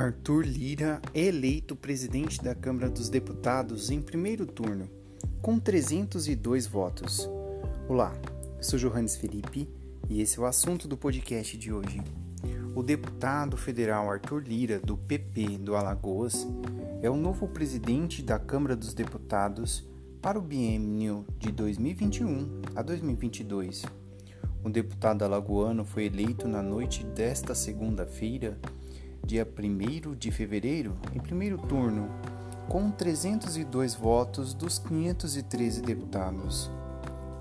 Arthur Lira é eleito presidente da Câmara dos Deputados em primeiro turno, com 302 votos. Olá, sou Johannes Felipe e esse é o assunto do podcast de hoje. O deputado federal Arthur Lira, do PP do Alagoas, é o novo presidente da Câmara dos Deputados para o biênio de 2021 a 2022. O deputado alagoano foi eleito na noite desta segunda-feira dia 1 de fevereiro, em primeiro turno, com 302 votos dos 513 deputados.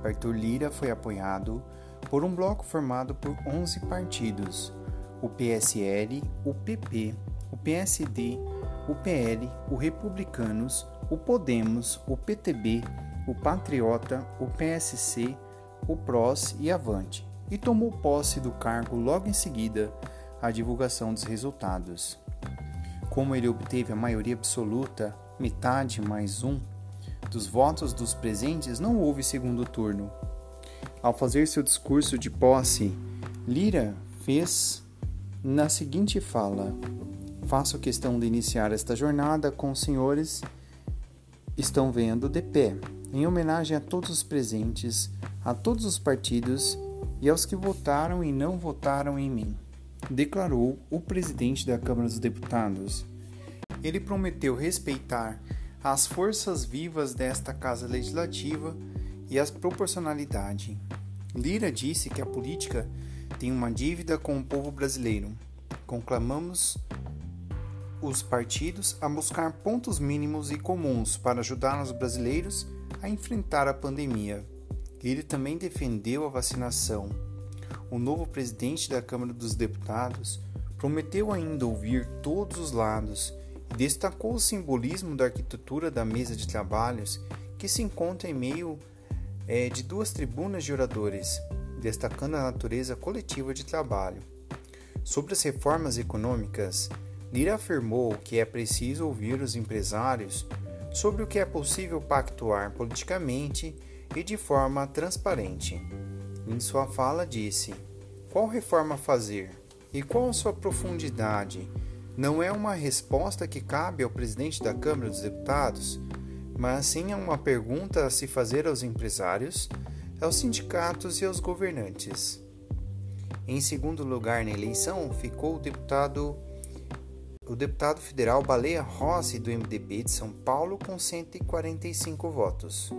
Arthur Lira foi apoiado por um bloco formado por 11 partidos: o PSL, o PP, o PSD, o PL, o Republicanos, o Podemos, o PTB, o Patriota, o PSC, o PROS e Avante, e tomou posse do cargo logo em seguida a divulgação dos resultados. Como ele obteve a maioria absoluta, metade mais um, dos votos dos presentes, não houve segundo turno. Ao fazer seu discurso de posse, Lira fez na seguinte fala: Faço questão de iniciar esta jornada com os senhores estão vendo de pé, em homenagem a todos os presentes, a todos os partidos e aos que votaram e não votaram em mim declarou o presidente da Câmara dos Deputados. Ele prometeu respeitar as forças vivas desta Casa Legislativa e as proporcionalidade. Lira disse que a política tem uma dívida com o povo brasileiro. Conclamamos os partidos a buscar pontos mínimos e comuns para ajudar os brasileiros a enfrentar a pandemia. Ele também defendeu a vacinação o novo presidente da Câmara dos Deputados prometeu ainda ouvir todos os lados e destacou o simbolismo da arquitetura da mesa de trabalhos que se encontra em meio é, de duas tribunas de oradores, destacando a natureza coletiva de trabalho. Sobre as reformas econômicas, Lira afirmou que é preciso ouvir os empresários sobre o que é possível pactuar politicamente e de forma transparente. Em sua fala, disse: Qual reforma fazer? E qual sua profundidade? Não é uma resposta que cabe ao presidente da Câmara dos Deputados, mas sim é uma pergunta a se fazer aos empresários, aos sindicatos e aos governantes. Em segundo lugar na eleição ficou o deputado o deputado federal Baleia Rossi do MDB de São Paulo com 145 votos.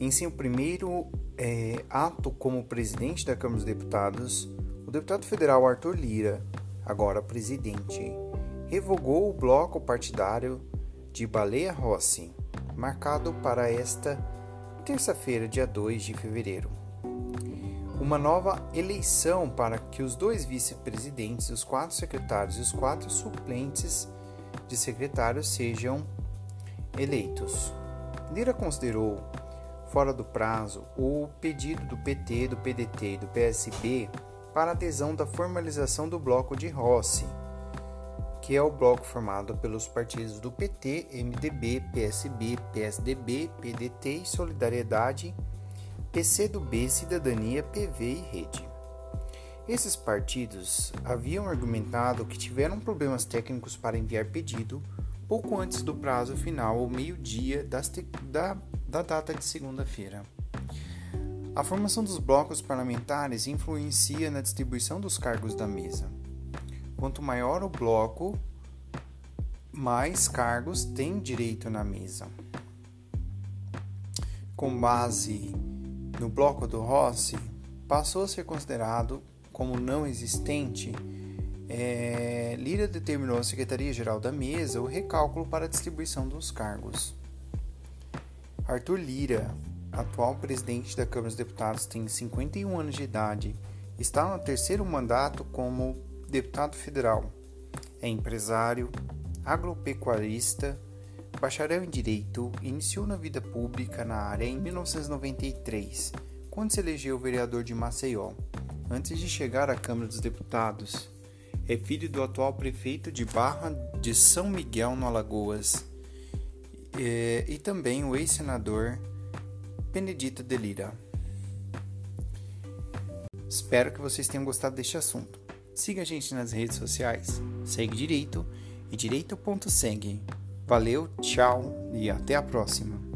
Em seu primeiro é, ato como presidente da Câmara dos Deputados, o deputado federal Arthur Lira, agora presidente, revogou o bloco partidário de Baleia Rossi, marcado para esta terça-feira, dia 2 de fevereiro. Uma nova eleição para que os dois vice-presidentes, os quatro secretários e os quatro suplentes de secretários sejam eleitos. Lira considerou fora do prazo o pedido do PT, do PDT e do PSB para adesão da formalização do bloco de Rossi, que é o bloco formado pelos partidos do PT, MDB, PSB, PSDB, PDT e Solidariedade, PCdoB, Cidadania, PV e Rede. Esses partidos haviam argumentado que tiveram problemas técnicos para enviar pedido pouco antes do prazo final, ao meio-dia da da data de segunda-feira. A formação dos blocos parlamentares influencia na distribuição dos cargos da mesa. Quanto maior o bloco, mais cargos tem direito na mesa. Com base no bloco do Rossi, passou a ser considerado como não existente. É, Lira determinou à Secretaria-Geral da Mesa o recálculo para a distribuição dos cargos. Arthur Lira, atual presidente da Câmara dos Deputados, tem 51 anos de idade, está no terceiro mandato como deputado federal. É empresário, agropecuarista, bacharel em Direito, iniciou na vida pública na área em 1993, quando se elegeu vereador de Maceió, antes de chegar à Câmara dos Deputados. É filho do atual prefeito de Barra de São Miguel, no Alagoas e, e também o ex-senador Benedito de Lira. Espero que vocês tenham gostado deste assunto. Siga a gente nas redes sociais, segue direito e direito.segue. Valeu, tchau e até a próxima.